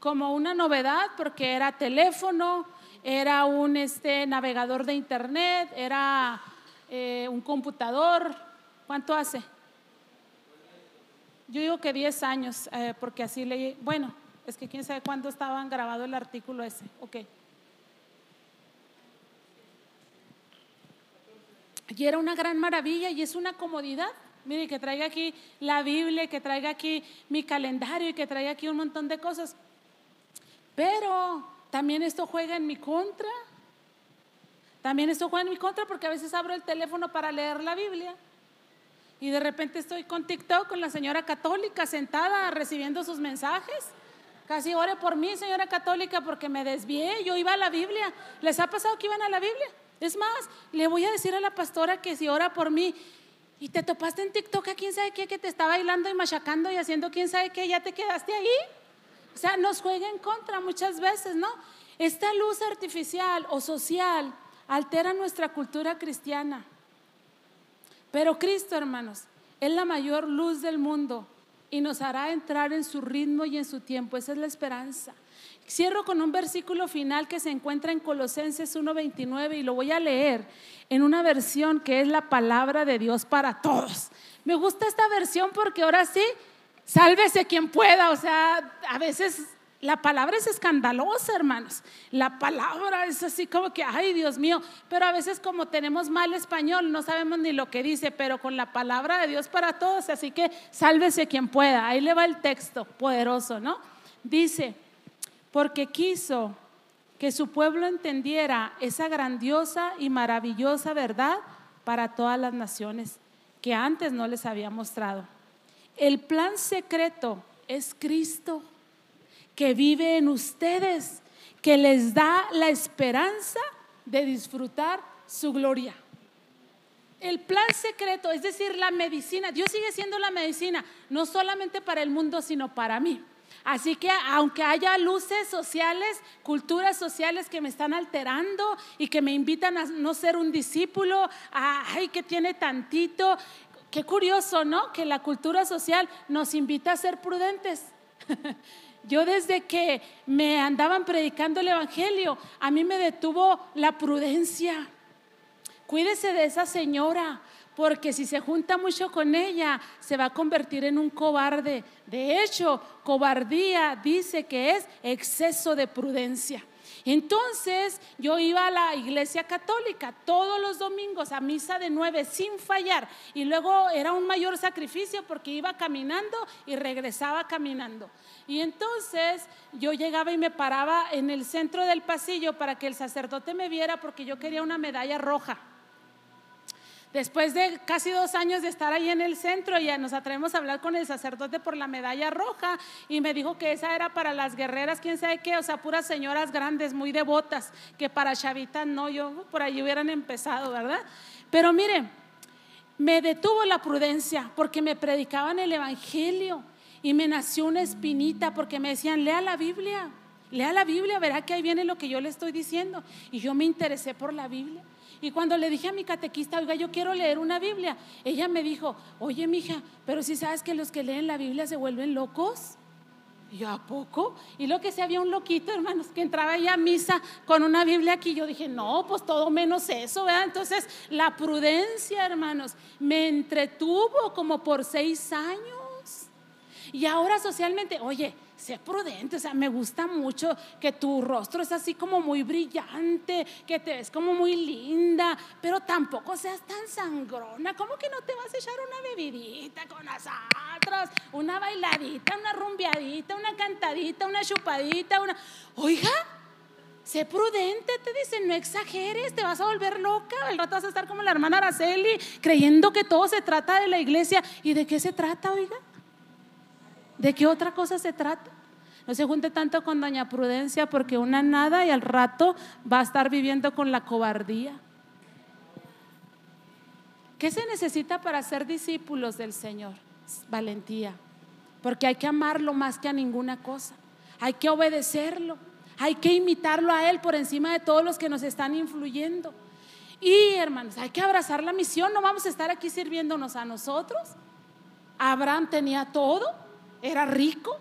como una novedad, porque era teléfono, era un este, navegador de internet, era eh, un computador. ¿Cuánto hace? Yo digo que 10 años, eh, porque así leí. Bueno, es que quién sabe cuándo estaban grabado el artículo ese. Ok. Y era una gran maravilla y es una comodidad. Mire, que traiga aquí la Biblia, que traiga aquí mi calendario y que traiga aquí un montón de cosas. Pero también esto juega en mi contra. También esto juega en mi contra porque a veces abro el teléfono para leer la Biblia y de repente estoy con TikTok con la señora católica sentada recibiendo sus mensajes. Casi ore por mí, señora católica, porque me desvié. Yo iba a la Biblia. ¿Les ha pasado que iban a la Biblia? Es más, le voy a decir a la pastora que si ora por mí y te topaste en TikTok a quién sabe qué, que te está bailando y machacando y haciendo quién sabe qué, ya te quedaste ahí. O sea, nos juega en contra muchas veces, ¿no? Esta luz artificial o social altera nuestra cultura cristiana. Pero Cristo, hermanos, es la mayor luz del mundo y nos hará entrar en su ritmo y en su tiempo. Esa es la esperanza. Cierro con un versículo final que se encuentra en Colosenses 1.29 y lo voy a leer en una versión que es la palabra de Dios para todos. Me gusta esta versión porque ahora sí, sálvese quien pueda. O sea, a veces la palabra es escandalosa, hermanos. La palabra es así como que, ay Dios mío, pero a veces como tenemos mal español, no sabemos ni lo que dice, pero con la palabra de Dios para todos, así que sálvese quien pueda. Ahí le va el texto poderoso, ¿no? Dice, porque quiso que su pueblo entendiera esa grandiosa y maravillosa verdad para todas las naciones que antes no les había mostrado. El plan secreto es Cristo que vive en ustedes, que les da la esperanza de disfrutar su gloria. El plan secreto, es decir, la medicina, Dios sigue siendo la medicina, no solamente para el mundo, sino para mí. Así que aunque haya luces sociales, culturas sociales que me están alterando y que me invitan a no ser un discípulo, ay, que tiene tantito, qué curioso, ¿no? Que la cultura social nos invita a ser prudentes. Yo desde que me andaban predicando el Evangelio, a mí me detuvo la prudencia. Cuídese de esa señora, porque si se junta mucho con ella, se va a convertir en un cobarde. De hecho, cobardía dice que es exceso de prudencia. Entonces yo iba a la iglesia católica todos los domingos a misa de nueve sin fallar y luego era un mayor sacrificio porque iba caminando y regresaba caminando. Y entonces yo llegaba y me paraba en el centro del pasillo para que el sacerdote me viera porque yo quería una medalla roja. Después de casi dos años de estar ahí en el centro, ya nos atrevemos a hablar con el sacerdote por la medalla roja y me dijo que esa era para las guerreras, quién sabe qué, o sea, puras señoras grandes, muy devotas, que para chavitas no, yo por ahí hubieran empezado, ¿verdad? Pero mire, me detuvo la prudencia porque me predicaban el Evangelio y me nació una espinita porque me decían, lea la Biblia, lea la Biblia, verá que ahí viene lo que yo le estoy diciendo. Y yo me interesé por la Biblia. Y cuando le dije a mi catequista, oiga, yo quiero leer una Biblia, ella me dijo, oye, mija, pero si sabes que los que leen la Biblia se vuelven locos. Y ¿a poco? Y lo que se había un loquito, hermanos, que entraba ya a misa con una Biblia aquí. Yo dije, no, pues todo menos eso, ¿verdad? Entonces, la prudencia, hermanos, me entretuvo como por seis años. Y ahora socialmente, oye, sé prudente, o sea, me gusta mucho que tu rostro es así como muy brillante, que te ves como muy linda, pero tampoco seas tan sangrona. ¿Cómo que no te vas a echar una bebidita con nosotros? Una bailadita, una rumbeadita, una cantadita, una chupadita, una... Oiga, Sé prudente, te dicen, no exageres, te vas a volver loca. El rato vas a estar como la hermana Araceli, creyendo que todo se trata de la iglesia. ¿Y de qué se trata, oiga? ¿De qué otra cosa se trata? No se junte tanto con doña Prudencia porque una nada y al rato va a estar viviendo con la cobardía. ¿Qué se necesita para ser discípulos del Señor? Valentía. Porque hay que amarlo más que a ninguna cosa. Hay que obedecerlo. Hay que imitarlo a Él por encima de todos los que nos están influyendo. Y hermanos, hay que abrazar la misión. No vamos a estar aquí sirviéndonos a nosotros. Abraham tenía todo, era rico.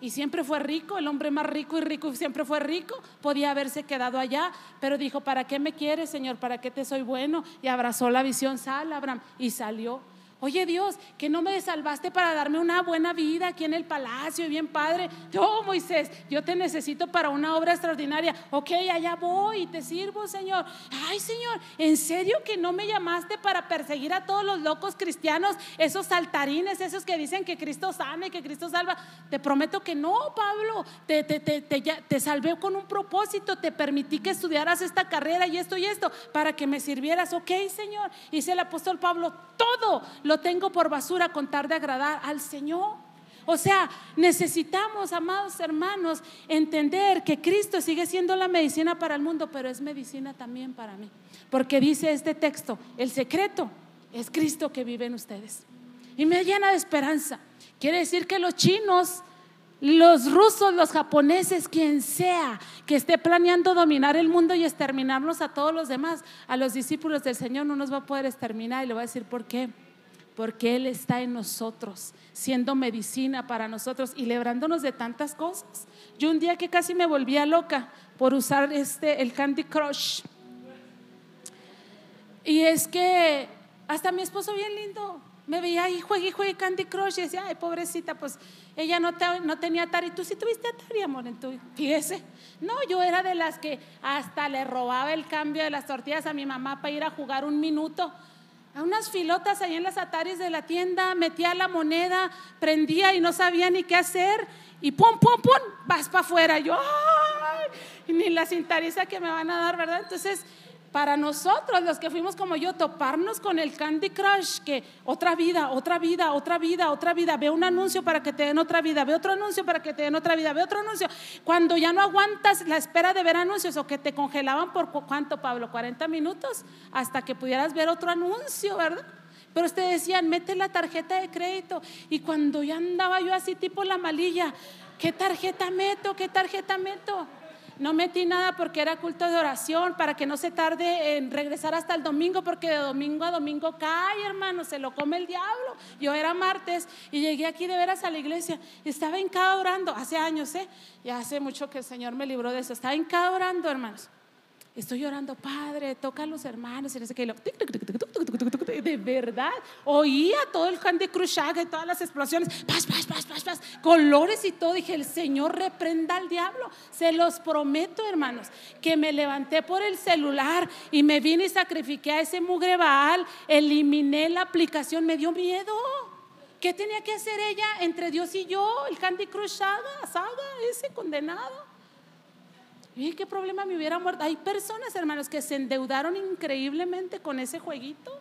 Y siempre fue rico, el hombre más rico y rico siempre fue rico. Podía haberse quedado allá, pero dijo, ¿para qué me quieres, Señor? ¿Para qué te soy bueno? Y abrazó la visión, sal, Abraham, y salió. Oye Dios, que no me salvaste para darme una buena vida aquí en el palacio, bien padre. Yo, Moisés, yo te necesito para una obra extraordinaria. Ok, allá voy y te sirvo, Señor. Ay, Señor, ¿en serio que no me llamaste para perseguir a todos los locos cristianos, esos saltarines, esos que dicen que Cristo sana y que Cristo salva? Te prometo que no, Pablo. Te, te, te, te salvé con un propósito, te permití que estudiaras esta carrera y esto y esto para que me sirvieras. Ok, Señor. Dice el apóstol Pablo, todo lo tengo por basura con de agradar al Señor. O sea, necesitamos, amados hermanos, entender que Cristo sigue siendo la medicina para el mundo, pero es medicina también para mí. Porque dice este texto, el secreto es Cristo que vive en ustedes. Y me llena de esperanza. Quiere decir que los chinos, los rusos, los japoneses, quien sea que esté planeando dominar el mundo y exterminarnos a todos los demás, a los discípulos del Señor no nos va a poder exterminar. Y le voy a decir por qué porque Él está en nosotros, siendo medicina para nosotros y librándonos de tantas cosas. Yo un día que casi me volvía loca por usar este, el Candy Crush. Y es que hasta mi esposo bien lindo me veía ahí juegue y juegue Candy Crush y decía, ay, pobrecita, pues ella no, no tenía Atari. Tú sí tuviste Atari, amor, en tu, fíjese. No, yo era de las que hasta le robaba el cambio de las tortillas a mi mamá para ir a jugar un minuto a unas filotas ahí en las ataris de la tienda, metía la moneda, prendía y no sabía ni qué hacer. Y pum, pum, pum, vas para afuera. Yo, ¡ay! ni la cintariza que me van a dar, ¿verdad? Entonces, para nosotros, los que fuimos como yo, toparnos con el Candy Crush, que otra vida, otra vida, otra vida, otra vida, ve un anuncio para que te den otra vida, ve otro anuncio para que te den otra vida, ve otro anuncio. Cuando ya no aguantas la espera de ver anuncios o que te congelaban por cuánto, Pablo, 40 minutos, hasta que pudieras ver otro anuncio, ¿verdad? Pero ustedes decían, mete la tarjeta de crédito. Y cuando ya andaba yo así tipo la malilla, ¿qué tarjeta meto? ¿Qué tarjeta meto? No metí nada porque era culto de oración, para que no se tarde en regresar hasta el domingo, porque de domingo a domingo cae, hermano, se lo come el diablo. Yo era martes y llegué aquí de veras a la iglesia. Estaba en cada orando, hace años, ¿eh? Ya hace mucho que el Señor me libró de eso. Estaba en cada orando, hermanos. Estoy llorando, Padre, toca a los hermanos y no sé qué. De verdad, oía todo el Candy Crush y todas las explosiones, pas, pas, pas, pas, pas, colores y todo. Dije, el Señor reprenda al diablo. Se los prometo, hermanos, que me levanté por el celular y me vine y sacrifiqué a ese mugre Baal, eliminé la aplicación, me dio miedo. ¿Qué tenía que hacer ella entre Dios y yo? El Candy Crush Saga, saga ese condenado. ¿Y qué problema me hubiera muerto? Hay personas, hermanos, que se endeudaron increíblemente con ese jueguito.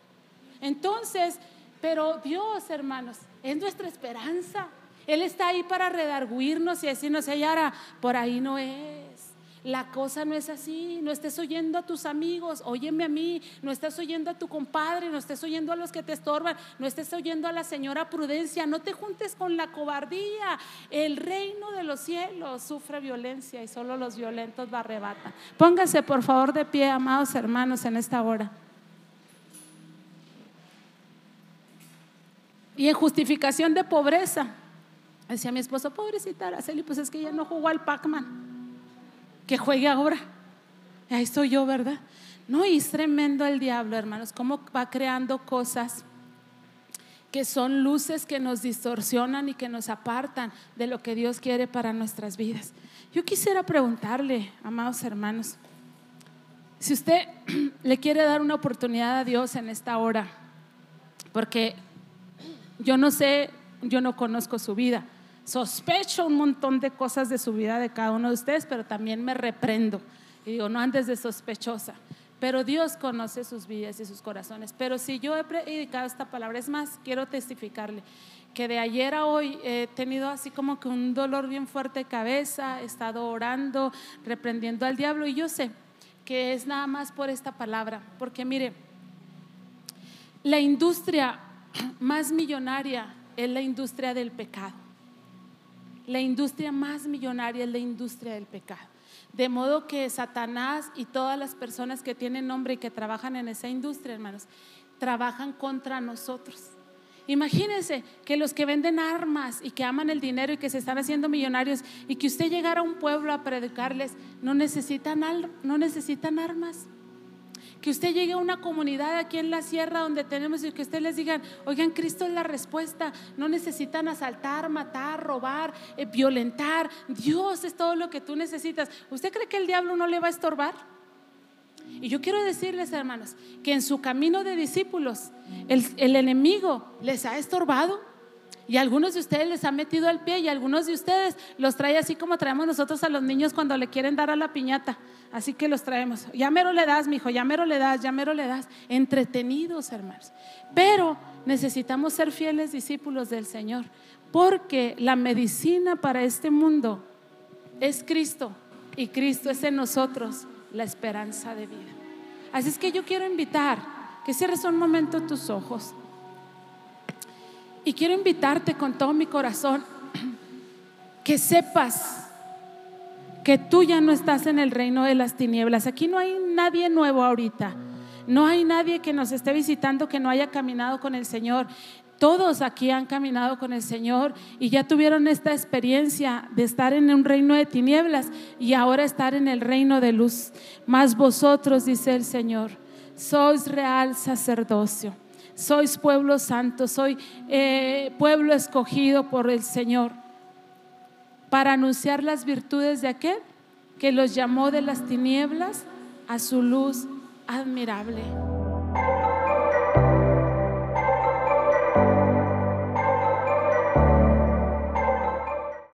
Entonces, pero Dios, hermanos, es nuestra esperanza. Él está ahí para redarguirnos y decirnos, Yara, por ahí no es. La cosa no es así, no estés oyendo a tus amigos, óyeme a mí, no estés oyendo a tu compadre, no estés oyendo a los que te estorban, no estés oyendo a la señora Prudencia, no te juntes con la cobardía. El reino de los cielos sufre violencia y solo los violentos la arrebatan. Póngase por favor de pie, amados hermanos, en esta hora. Y en justificación de pobreza, decía mi esposo, pobrecita Araceli, pues es que ella no jugó al Pac-Man que juegue ahora. Ahí estoy yo, ¿verdad? No, y es tremendo el diablo, hermanos, cómo va creando cosas que son luces que nos distorsionan y que nos apartan de lo que Dios quiere para nuestras vidas. Yo quisiera preguntarle, amados hermanos, si usted le quiere dar una oportunidad a Dios en esta hora, porque yo no sé, yo no conozco su vida, Sospecho un montón de cosas de su vida de cada uno de ustedes, pero también me reprendo. Y digo, no andes de sospechosa. Pero Dios conoce sus vidas y sus corazones. Pero si yo he predicado esta palabra, es más, quiero testificarle que de ayer a hoy he tenido así como que un dolor bien fuerte de cabeza, he estado orando, reprendiendo al diablo y yo sé que es nada más por esta palabra, porque mire, la industria más millonaria es la industria del pecado. La industria más millonaria es la industria del pecado. De modo que Satanás y todas las personas que tienen nombre y que trabajan en esa industria, hermanos, trabajan contra nosotros. Imagínense que los que venden armas y que aman el dinero y que se están haciendo millonarios y que usted llegara a un pueblo a predicarles, no necesitan, no necesitan armas que usted llegue a una comunidad aquí en la sierra donde tenemos y que usted les digan, oigan, Cristo es la respuesta, no necesitan asaltar, matar, robar, eh, violentar, Dios es todo lo que tú necesitas. ¿Usted cree que el diablo no le va a estorbar? Y yo quiero decirles, hermanos, que en su camino de discípulos, el, el enemigo les ha estorbado. Y algunos de ustedes les ha metido el pie y algunos de ustedes los trae así como traemos nosotros a los niños cuando le quieren dar a la piñata. Así que los traemos. Ya mero le das, mi hijo, ya mero le das, ya mero le das. Entretenidos, hermanos. Pero necesitamos ser fieles discípulos del Señor. Porque la medicina para este mundo es Cristo. Y Cristo es en nosotros la esperanza de vida. Así es que yo quiero invitar que cierres un momento tus ojos. Y quiero invitarte con todo mi corazón que sepas que tú ya no estás en el reino de las tinieblas. Aquí no hay nadie nuevo ahorita. No hay nadie que nos esté visitando que no haya caminado con el Señor. Todos aquí han caminado con el Señor y ya tuvieron esta experiencia de estar en un reino de tinieblas y ahora estar en el reino de luz. Mas vosotros, dice el Señor, sois real sacerdocio sois pueblo santo, soy eh, pueblo escogido por el Señor para anunciar las virtudes de aquel que los llamó de las tinieblas a su luz admirable.